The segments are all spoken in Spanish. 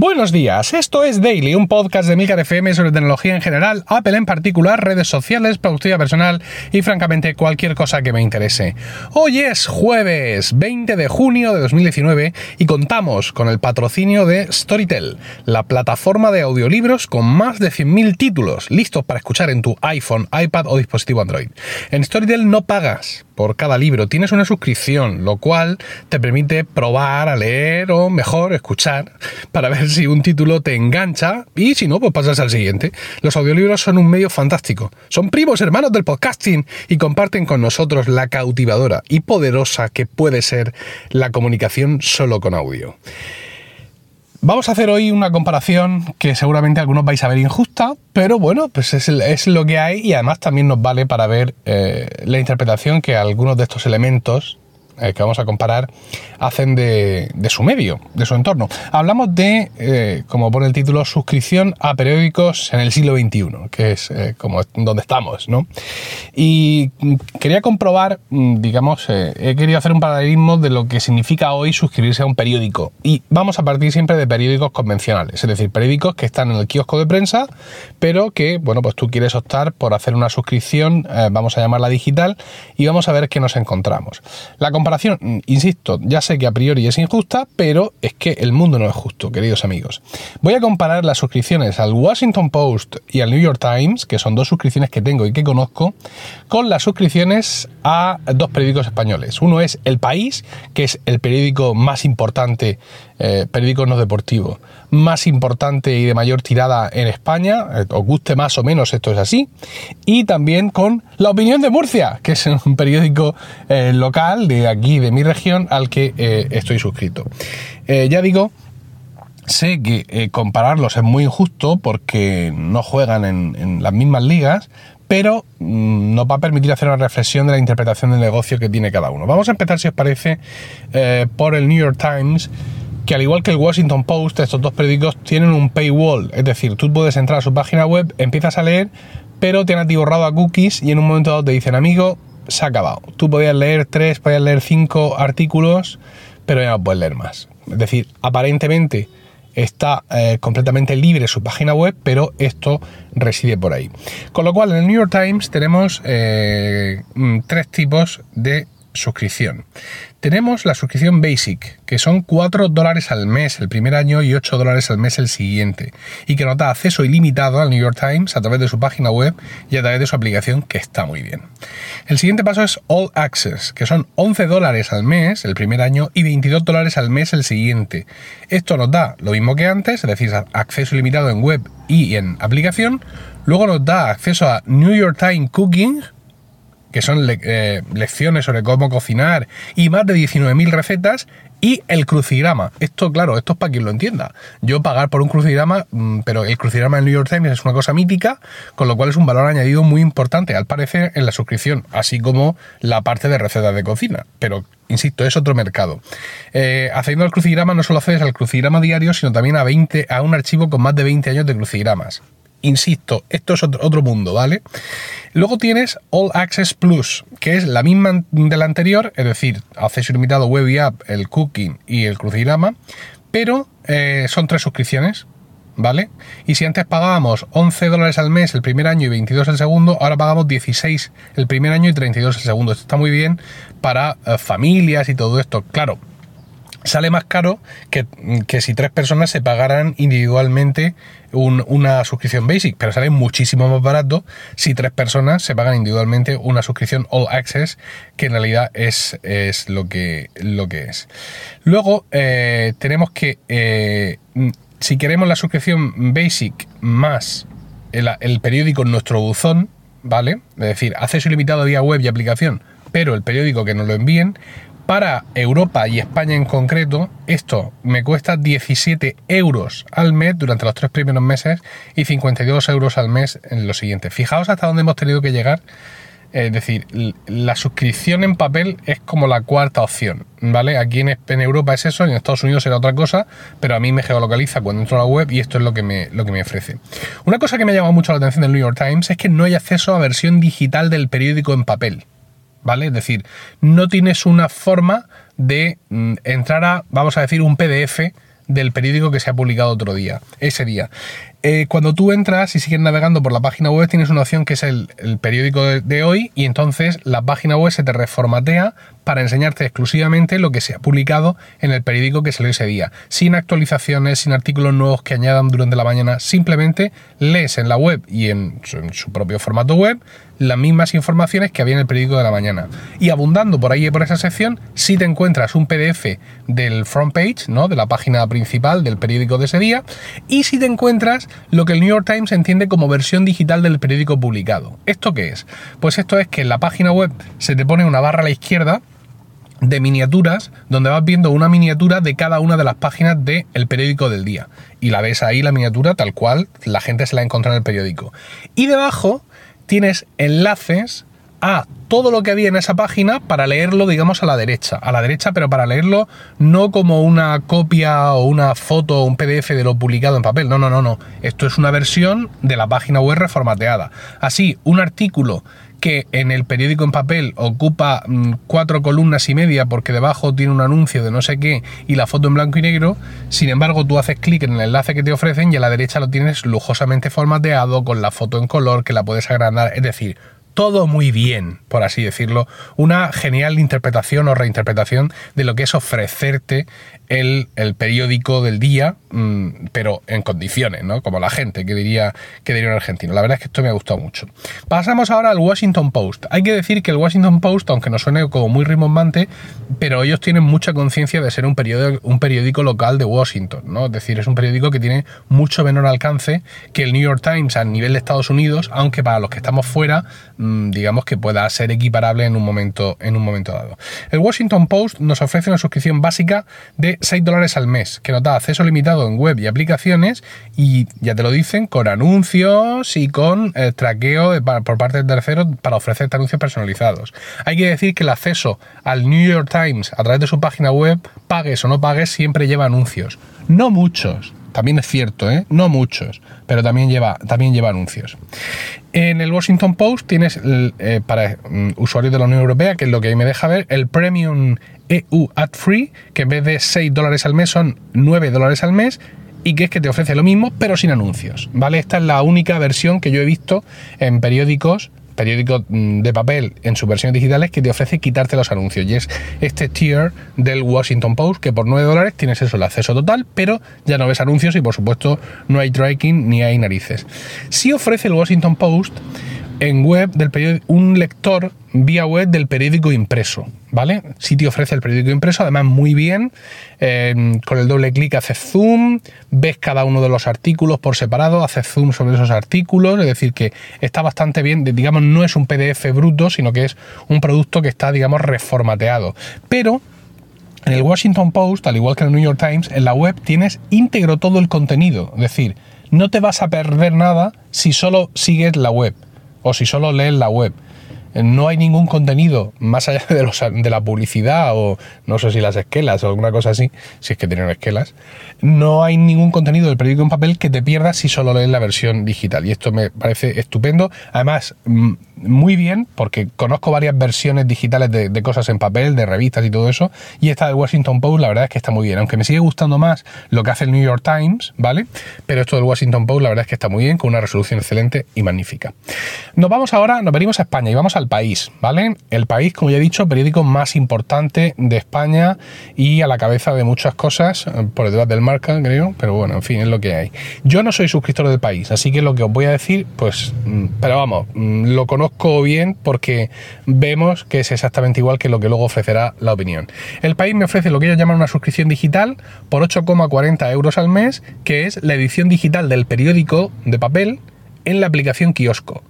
Buenos días, esto es Daily, un podcast de Milcar FM sobre tecnología en general, Apple en particular, redes sociales, productividad personal y francamente cualquier cosa que me interese. Hoy es jueves 20 de junio de 2019 y contamos con el patrocinio de Storytel, la plataforma de audiolibros con más de 100.000 títulos listos para escuchar en tu iPhone, iPad o dispositivo Android. En Storytel no pagas por cada libro, tienes una suscripción, lo cual te permite probar a leer o mejor escuchar para ver si un título te engancha y si no, pues pasas al siguiente. Los audiolibros son un medio fantástico, son primos hermanos del podcasting y comparten con nosotros la cautivadora y poderosa que puede ser la comunicación solo con audio. Vamos a hacer hoy una comparación que seguramente algunos vais a ver injusta, pero bueno, pues es, lo que hay y además también nos vale para ver eh, la interpretación que algunos de estos elementos eh, que vamos a comparar hacen de, su medio, de su entorno. Hablamos de, eh, como pone el título, suscripción a periódicos en el siglo XXI, que es eh, como donde estamos, ¿no? Y quería comprobar, mm, digamos, he querido hacer un paralelismo de lo que significa hoy suscribirse a un periódico. Y vamos a partir siempre de periódicos convencionales, es decir, periódicos que están en el kiosco de prensa, pero que, bueno, pues tú quieres optar por hacer una suscripción, vamos a llamarla digital, y vamos a ver qué nos encontramos. La comparación, insisto, ya sé que a priori es injusta, pero es que el mundo no es justo, queridos amigos. Voy a comparar las suscripciones al Washington Post y al New York Times, que son dos suscripciones que tengo y que conozco, con las suscripciones a dos periódicos españoles. Uno es El País, que es el periódico más importante, eh, periódico no deportivo, más importante y de mayor tirada en España, eh, os guste más o menos, esto es así, y también con La Opinión de Murcia, que es un periódico eh, local de aquí, de mi región, al que eh, estoy suscrito. ya digo, sé que compararlos es muy injusto porque no juegan en, las mismas ligas, pero mm, nos va a permitir hacer una reflexión de la interpretación del negocio que tiene cada uno. Vamos a empezar, si os parece, por el New York Times que al igual que el Washington Post, estos dos periódicos tienen un paywall, es decir, tú puedes entrar a su página web, empiezas a leer, pero te han atiborrado a cookies y en un momento dado te dicen, amigo, se ha acabado. Tú podías leer tres, podías leer cinco artículos, pero ya no puedes leer más. Es decir, aparentemente está eh, completamente libre su página web, pero esto reside por ahí. Con lo cual, en el New York Times tenemos eh, mm, tres tipos de suscripción. Tenemos la suscripción Basic, que son 4 dólares al mes el primer año y 8 dólares al mes el siguiente, y que nos da acceso ilimitado al New York Times a través de su página web y a través de su aplicación, que está muy bien. El siguiente paso es All Access, que son 11 dólares al mes el primer año y 22 dólares al mes el siguiente. Esto nos da lo mismo que antes, es decir, acceso ilimitado en web y en aplicación. Luego nos da acceso a New York Times Cooking, que son eh, lecciones sobre cómo cocinar y más de 19.000 recetas y el crucigrama. Esto, claro, esto es para quien lo entienda. Yo pagar por un crucigrama, mm, pero el crucigrama en New York Times es una cosa mítica, con lo cual es un valor añadido muy importante, al parecer, en la suscripción, así como la parte de recetas de cocina. Pero, insisto, es otro mercado. Eh, haciendo el crucigrama no solo accedes al crucigrama diario, sino también a, 20, a un archivo con más de 20 años de crucigramas. Insisto, esto es otro, mundo, ¿vale? Luego tienes All Access Plus, que es la misma de la anterior, es decir, acceso ilimitado web y app, el cooking y el crucigrama, pero eh, son tres suscripciones, ¿vale? Y si antes pagábamos 11 dólares al mes el primer año y 22 el segundo, ahora pagamos 16 el primer año y 32 el segundo. Esto está muy bien para eh, familias y todo esto. Claro, sale más caro que, si tres personas se pagaran individualmente una suscripción basic, pero sale muchísimo más barato si tres personas se pagan individualmente una suscripción all access, que en realidad es, es lo, que, lo que es. Luego eh, tenemos que, eh, si queremos la suscripción basic más el, el periódico en nuestro buzón, ¿vale? Es decir, acceso ilimitado vía web y aplicación, pero el periódico que nos lo envíen, para Europa y España en concreto, esto me cuesta 17 euros al mes durante los tres primeros meses y 52 euros al mes en los siguientes. Fijaos hasta dónde hemos tenido que llegar. Es decir, la suscripción en papel es como la cuarta opción, ¿vale? Aquí en, Europa es eso, en Estados Unidos era otra cosa, pero a mí me geolocaliza cuando entro a la web y esto es lo que me, lo que me ofrece. Una cosa que me ha llamado mucho la atención del New York Times es que no hay acceso a versión digital del periódico en papel. ¿Vale? Es decir, no tienes una forma de mm, entrar a, vamos a decir, un PDF del periódico que se ha publicado otro día, ese día. Eh, cuando tú entras y sigues navegando por la página web, tienes una opción que es el, periódico de, hoy y entonces la página web se te reformatea para enseñarte exclusivamente lo que se ha publicado en el periódico que salió ese día, sin actualizaciones, sin artículos nuevos que añadan durante la mañana, simplemente lees en la web y en su propio formato web las mismas informaciones que había en el periódico de la mañana. Y abundando por ahí y por esa sección, si te encuentras un PDF del front page, ¿no? de la página principal del periódico de ese día, y si te encuentras lo que el New York Times entiende como versión digital del periódico publicado. ¿Esto qué es? Pues esto es que en la página web se te pone una barra a la izquierda de miniaturas donde vas viendo una miniatura de cada una de las páginas del periódico del día. Y la ves ahí la miniatura tal cual la gente se la ha encontrado en el periódico. Y debajo tienes enlaces a todo lo que había en esa página para leerlo, digamos, a la derecha. A la derecha, pero para leerlo no como una copia o una foto o un PDF de lo publicado en papel. No, no, no, no. Esto es una versión de la página web reformateada. Así, un artículo que en el periódico en papel ocupa mm, cuatro columnas y media porque debajo tiene un anuncio de no sé qué y la foto en blanco y negro, sin embargo tú haces clic en el enlace que te ofrecen y a la derecha lo tienes lujosamente formateado con la foto en color que la puedes agrandar, es decir, todo muy bien, por así decirlo, una genial interpretación o reinterpretación de lo que es ofrecerte el, periódico del día, mm, pero en condiciones, ¿no? Como la gente, que diría, que diría un argentino. La verdad es que esto me ha gustado mucho. Pasamos ahora al Washington Post. Hay que decir que el Washington Post, aunque nos suene como muy rimbombante, pero ellos tienen mucha conciencia de ser un periódico, un periódico local de Washington, ¿no? Es decir, es un periódico que tiene mucho menor alcance que el New York Times a nivel de Estados Unidos, aunque para los que estamos fuera, mm, digamos que pueda ser equiparable en un momento, en un momento dado. El Washington Post nos ofrece una suscripción básica de 6 dólares al mes, que nos da acceso limitado en web y aplicaciones y ya te lo dicen, con anuncios y con eh, traqueo por parte de terceros para ofrecerte anuncios personalizados. Hay que decir que el acceso al New York Times a través de su página web, pagues o no pagues, siempre lleva anuncios. No muchos, también es cierto, ¿eh? no muchos, pero también lleva, también lleva anuncios. En el Washington Post tienes eh, para mm, usuarios de la Unión Europea, que es lo que me deja ver, el Premium EU Ad Free, que en vez de 6 dólares al mes son 9 dólares al mes y que es que te ofrece lo mismo pero sin anuncios, ¿vale? Esta es la única versión que yo he visto en periódicos periódico mm, de papel en sus versiones digitales que te ofrece quitarte los anuncios. Y es este tier del Washington Post que por 9 dólares tienes eso, el acceso total, pero ya no ves anuncios y por supuesto no hay tracking ni hay narices. Si ofrece el Washington Post en web del periódico, un lector vía web del periódico impreso, ¿vale? Si te ofrece el periódico impreso, además muy bien, em, con el doble clic haces zoom, ves cada uno de los artículos por separado, haces zoom sobre esos artículos, es decir, que está bastante bien, digamos, no es un PDF bruto, sino que es un producto que está, digamos, reformateado. Pero en el Washington Post, al igual que en el New York Times, en la web tienes íntegro todo el contenido, es decir, no te vas a perder nada si solo sigues la web o si solo lees la web. No hay ningún contenido más allá de, la publicidad o no sé si las esquelas o alguna cosa así, si es que tienen esquelas. No hay ningún contenido del periódico en papel que te pierdas si solo lees la versión digital. Y esto me parece estupendo. Además, mm, muy bien, porque conozco varias versiones digitales de, cosas en papel, de revistas y todo eso, y esta de Washington Post la verdad es que está muy bien, aunque me sigue gustando más lo que hace el New York Times, ¿vale? Pero esto del Washington Post la verdad es que está muy bien, con una resolución excelente y magnífica. Nos vamos ahora, nos venimos a España y vamos al país, ¿vale? El país, como ya he dicho, periódico más importante de España y a la cabeza de muchas cosas, eh, por detrás del marca, creo, pero bueno, en fin, es lo que hay. Yo no soy suscriptor del país, así que lo que os voy a decir, pues, mm, pero vamos, mm, lo conozco bien porque vemos que es exactamente igual que lo que luego ofrecerá la opinión. El país me ofrece lo que ellos llaman una suscripción digital por 8,40 euros al mes, que es la edición digital del periódico de papel en la aplicación Kiosco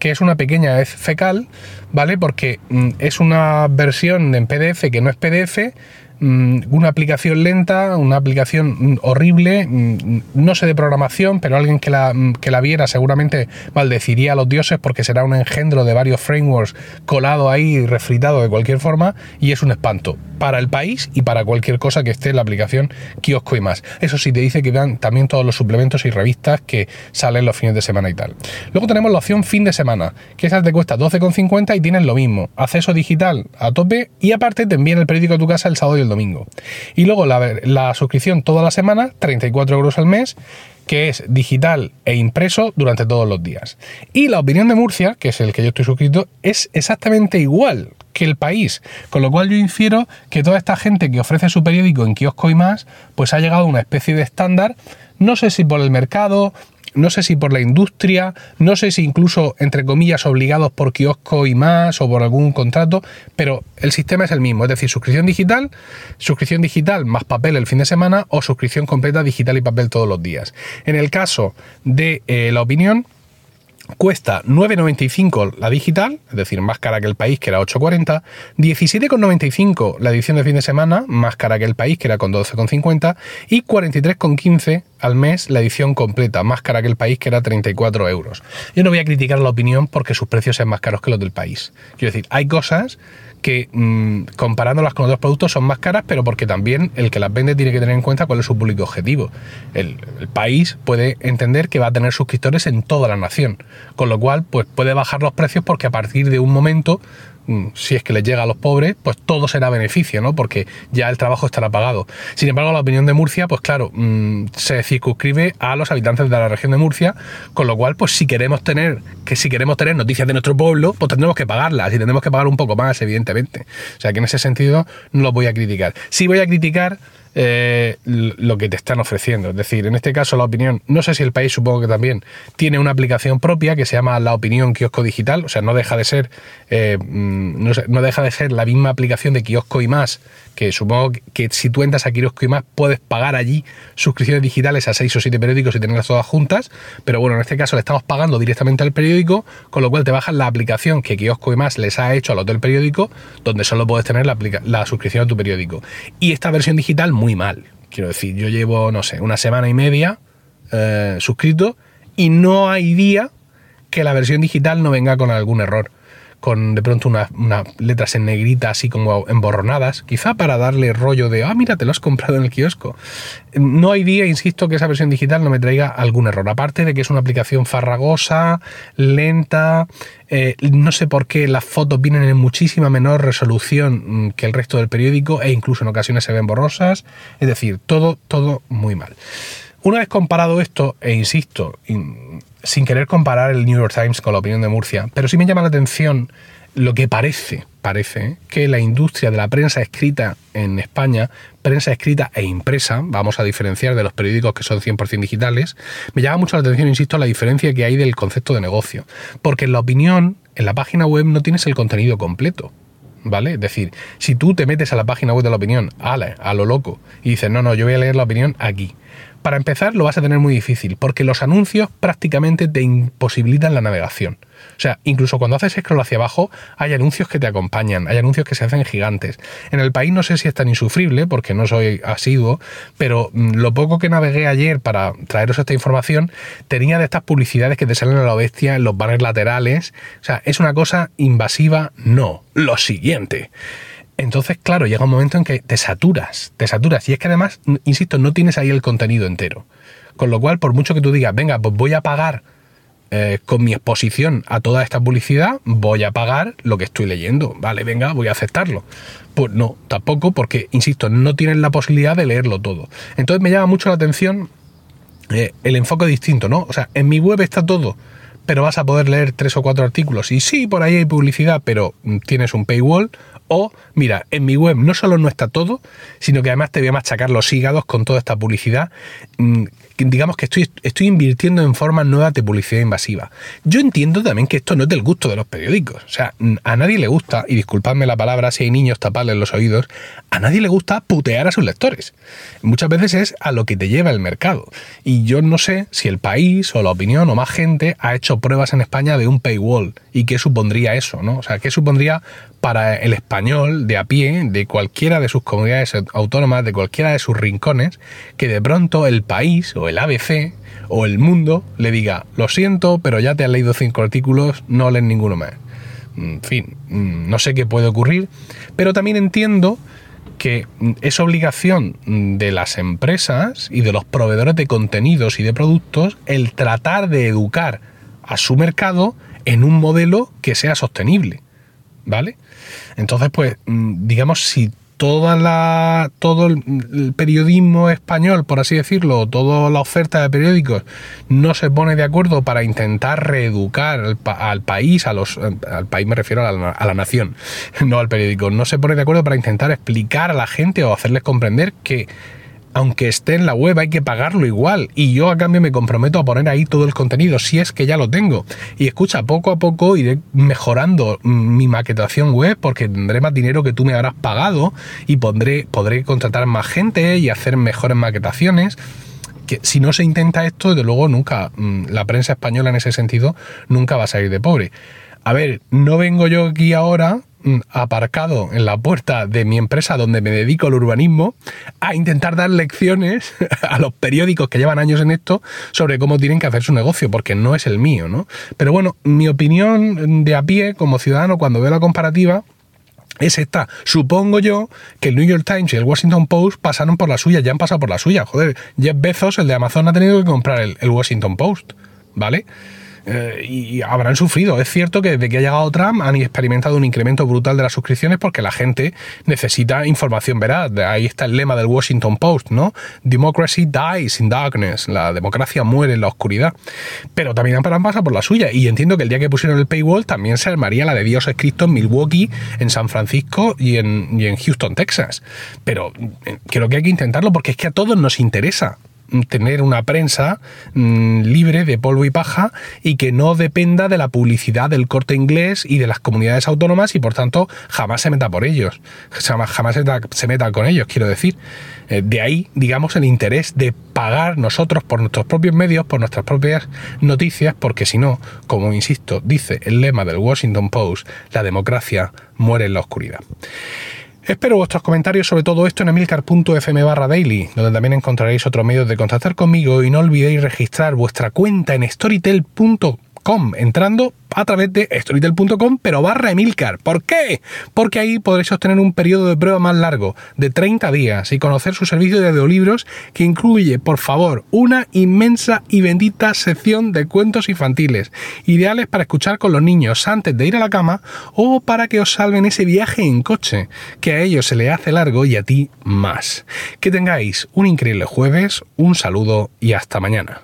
que es una pequeña vez fecal, ¿vale? Porque mm, es una versión en PDF que no es PDF, una aplicación lenta, una aplicación horrible, mm, no sé de programación, pero alguien que la, mm, que la viera seguramente maldeciría a los dioses porque será un engendro de varios frameworks colado ahí, refritado de cualquier forma, y es un espanto para el país y para cualquier cosa que esté en la aplicación kiosco y más. Eso sí te dice que dan también todos los suplementos y revistas que salen los fines de semana y tal. Luego tenemos la opción fin de semana, que esa te cuesta 12,50 y tienes lo mismo, acceso digital a tope y aparte te envían el periódico a tu casa el sábado y el domingo. Y luego la, la suscripción toda la semana, 34 euros al mes, que es digital e impreso durante todos los días. Y la opinión de Murcia, que es el que yo estoy suscrito, es exactamente igual que el país. Con lo cual yo infiero que toda esta gente que ofrece su periódico en kiosco y más, pues ha llegado a una especie de estándar, no sé si por el mercado, no sé si por la industria, no sé si incluso, entre comillas, obligados por kiosco y más o por algún contrato, pero el sistema es el mismo, es decir, suscripción digital, suscripción digital más papel el fin de semana o suscripción completa digital y papel todos los días. En el caso de eh, la opinión, Cuesta 9,95 la digital, es decir, más cara que el país, que era 8,40. 17,95 la edición de fin de semana, más cara que el país, que era con 12,50. Y 43,15 al mes la edición completa, más cara que el país, que era 34 euros. Yo no voy a criticar la opinión porque sus precios sean más caros que los del país. Quiero decir, hay cosas que mm, comparándolas con otros productos son más caras, pero porque también el que las vende tiene que tener en cuenta cuál es su público objetivo. El, país puede entender que va a tener suscriptores en toda la nación, con lo cual pues puede bajar los precios porque a partir de un momento Mm, si es que les llega a los pobres, pues todo será beneficio, ¿no? Porque ya el trabajo estará pagado. Sin embargo, la opinión de Murcia, pues claro, mm, se circunscribe a los habitantes de la región de Murcia, con lo cual, pues si queremos tener, que si queremos tener noticias de nuestro pueblo, pues tendremos que pagarlas y tendremos que pagar un poco más, evidentemente. O sea que en ese sentido no lo voy a criticar. Sí voy a criticar eh, lo que te están ofreciendo. Es decir, en este caso la opinión, no sé si el país supongo que también tiene una aplicación propia que se llama la opinión kiosco digital, o sea, no deja de ser, eh, mm, no, deja de ser la misma aplicación de kiosco y más, que supongo que si tú entras a kiosco y más puedes pagar allí suscripciones digitales a seis o siete periódicos y tenerlas todas juntas, pero bueno, en este caso le estamos pagando directamente al periódico, con lo cual te bajas la aplicación que kiosco y más les ha hecho al hotel periódico, donde solo puedes tener la, la suscripción a tu periódico. Y esta versión digital muy mal. Quiero decir, yo llevo, no sé, una semana y media eh, suscrito y no hay día que la versión digital no venga con algún error con de pronto unas letras en negrita así como emborronadas, quizá para darle rollo de, ah, mira, te lo has comprado en el kiosco. No hay día, insisto, que esa versión digital no me traiga algún error, aparte de que es una aplicación farragosa, lenta, eh, no sé por qué las fotos vienen en muchísima menor resolución mm, que el resto del periódico e incluso en ocasiones se ven borrosas, es decir, todo, todo muy mal. Una vez comparado esto, e insisto, sin querer comparar el New York Times con la opinión de Murcia, pero sí me llama la atención lo que parece, parece que la industria de la prensa escrita en España, prensa escrita e impresa, vamos a diferenciar de los periódicos que son 100% digitales, me llama mucho la atención, insisto, la diferencia que hay del concepto de negocio. Porque en la opinión, en la página web no tienes el contenido completo. ¿Vale? Es decir, si tú te metes a la página web de la opinión, a, a lo loco, y dices, no, no, yo voy a leer la opinión aquí, para empezar, lo vas a tener muy difícil, porque los anuncios prácticamente te imposibilitan la navegación. O sea, incluso cuando haces scroll hacia abajo, hay anuncios que te acompañan, hay anuncios que se hacen gigantes. En el país no sé si es tan insufrible, porque no soy asiduo, pero mm, lo poco que navegué ayer para traeros esta información, tenía de estas publicidades que te salen a la bestia en los banners laterales. O sea, ¿es una cosa invasiva? No. Lo siguiente. Entonces, claro, llega un momento en que te saturas, te saturas. Y es que además, insisto, no tienes ahí el contenido entero. Con lo cual, por mucho que tú digas, venga, pues voy a pagar eh, con mi exposición a toda esta publicidad, voy a pagar lo que estoy leyendo. Vale, venga, voy a aceptarlo. Pues no, tampoco, porque, insisto, no tienes la posibilidad de leerlo todo. Entonces me llama mucho la atención eh, el enfoque distinto, ¿no? O sea, en mi web está todo pero vas a poder leer tres o cuatro artículos. Y sí, por ahí hay publicidad, pero tienes un paywall o, mira, en mi web no solo no está todo, sino que además te voy a machacar los hígados con toda esta publicidad. Mm, digamos que estoy, estoy invirtiendo en formas nuevas de publicidad invasiva. Yo entiendo también que esto no es del gusto de los periódicos. O sea, a nadie le gusta, y disculpadme la palabra si hay niños taparles los oídos, a nadie le gusta putear a sus lectores. Muchas veces es a lo que te lleva el mercado. Y yo no sé si el país o la opinión o más gente ha hecho pruebas en España de un paywall y qué supondría eso, ¿no? O sea, qué supondría para el español de a pie, de cualquiera de sus comunidades autónomas, de cualquiera de sus rincones, que de pronto el país o el ABC o el mundo le diga, lo siento, pero ya te has leído cinco artículos, no lees ninguno más. En fin, mm, no sé qué puede ocurrir, pero también entiendo que es obligación de las empresas y de los proveedores de contenidos y de productos el tratar de educar a su mercado en un modelo que sea sostenible. ¿Vale? Entonces, pues, mm, digamos, si toda la, todo el periodismo español, por así decirlo, toda la oferta de periódicos no se pone de acuerdo para intentar reeducar al, país, a los, al país me refiero a la, a la nación, no al periódico, no se pone de acuerdo para intentar explicar a la gente o hacerles comprender que aunque esté en la web, hay que pagarlo igual. Y yo a cambio me comprometo a poner ahí todo el contenido, si es que ya lo tengo. Y escucha, poco a poco iré mejorando mi maquetación web porque tendré más dinero que tú me habrás pagado y pondré, podré contratar más gente y hacer mejores maquetaciones. Que si no se intenta esto, desde luego nunca, mm, la prensa española en ese sentido, nunca va a salir de pobre. A ver, no vengo yo aquí ahora Mm, aparcado en la puerta de mi empresa donde me dedico al urbanismo a intentar dar lecciones a los periódicos que llevan años en esto sobre cómo tienen que hacer su negocio, porque no es el mío, ¿no? Pero bueno, mi opinión de a pie como ciudadano cuando veo la comparativa es esta. Supongo yo que el New York Times y el Washington Post pasaron por la suya, ya han pasado por la suya. Joder, Jeff Bezos, el de Amazon, ha tenido que comprar el Washington Post, ¿vale? Eh, y habrán sufrido. Es cierto que desde que ha llegado Trump han experimentado un incremento brutal de las suscripciones porque la gente necesita información veraz. Ahí está el lema del Washington Post, ¿no? Democracy dies in darkness. La democracia muere en la oscuridad. Pero también han pasado por la suya. Y entiendo que el día que pusieron el paywall también se armaría la de Dios escrito en Milwaukee, en San Francisco y en, Houston, Texas. Pero eh, creo que hay que intentarlo porque es que a todos nos interesa tener una prensa mm, libre de polvo y paja y que no dependa de la publicidad del corte inglés y de las comunidades autónomas y por tanto jamás se meta por ellos, jamás, jamás se, meta con ellos, quiero decir. Eh, de ahí, digamos, el interés de pagar nosotros por nuestros propios medios, por nuestras propias noticias, porque si no, como insisto, dice el lema del Washington Post, la democracia muere en la oscuridad. Espero vuestros comentarios sobre todo esto en emilcar.fm barra daily, donde también encontraréis otros medios de contactar conmigo y no olvidéis registrar vuestra cuenta en storytel.com entrando a través de storytel.com, pero barra Emilcar. ¿Por qué? Porque ahí podréis obtener un periodo de prueba más largo, de 30 días, y conocer su servicio de audiolibros que incluye, por favor, una inmensa y bendita sección de cuentos infantiles, ideales para escuchar con los niños antes de ir a la cama o para que os salven ese viaje en coche, que a ellos se les hace largo y a ti más. Que tengáis un increíble jueves, un saludo y hasta mañana.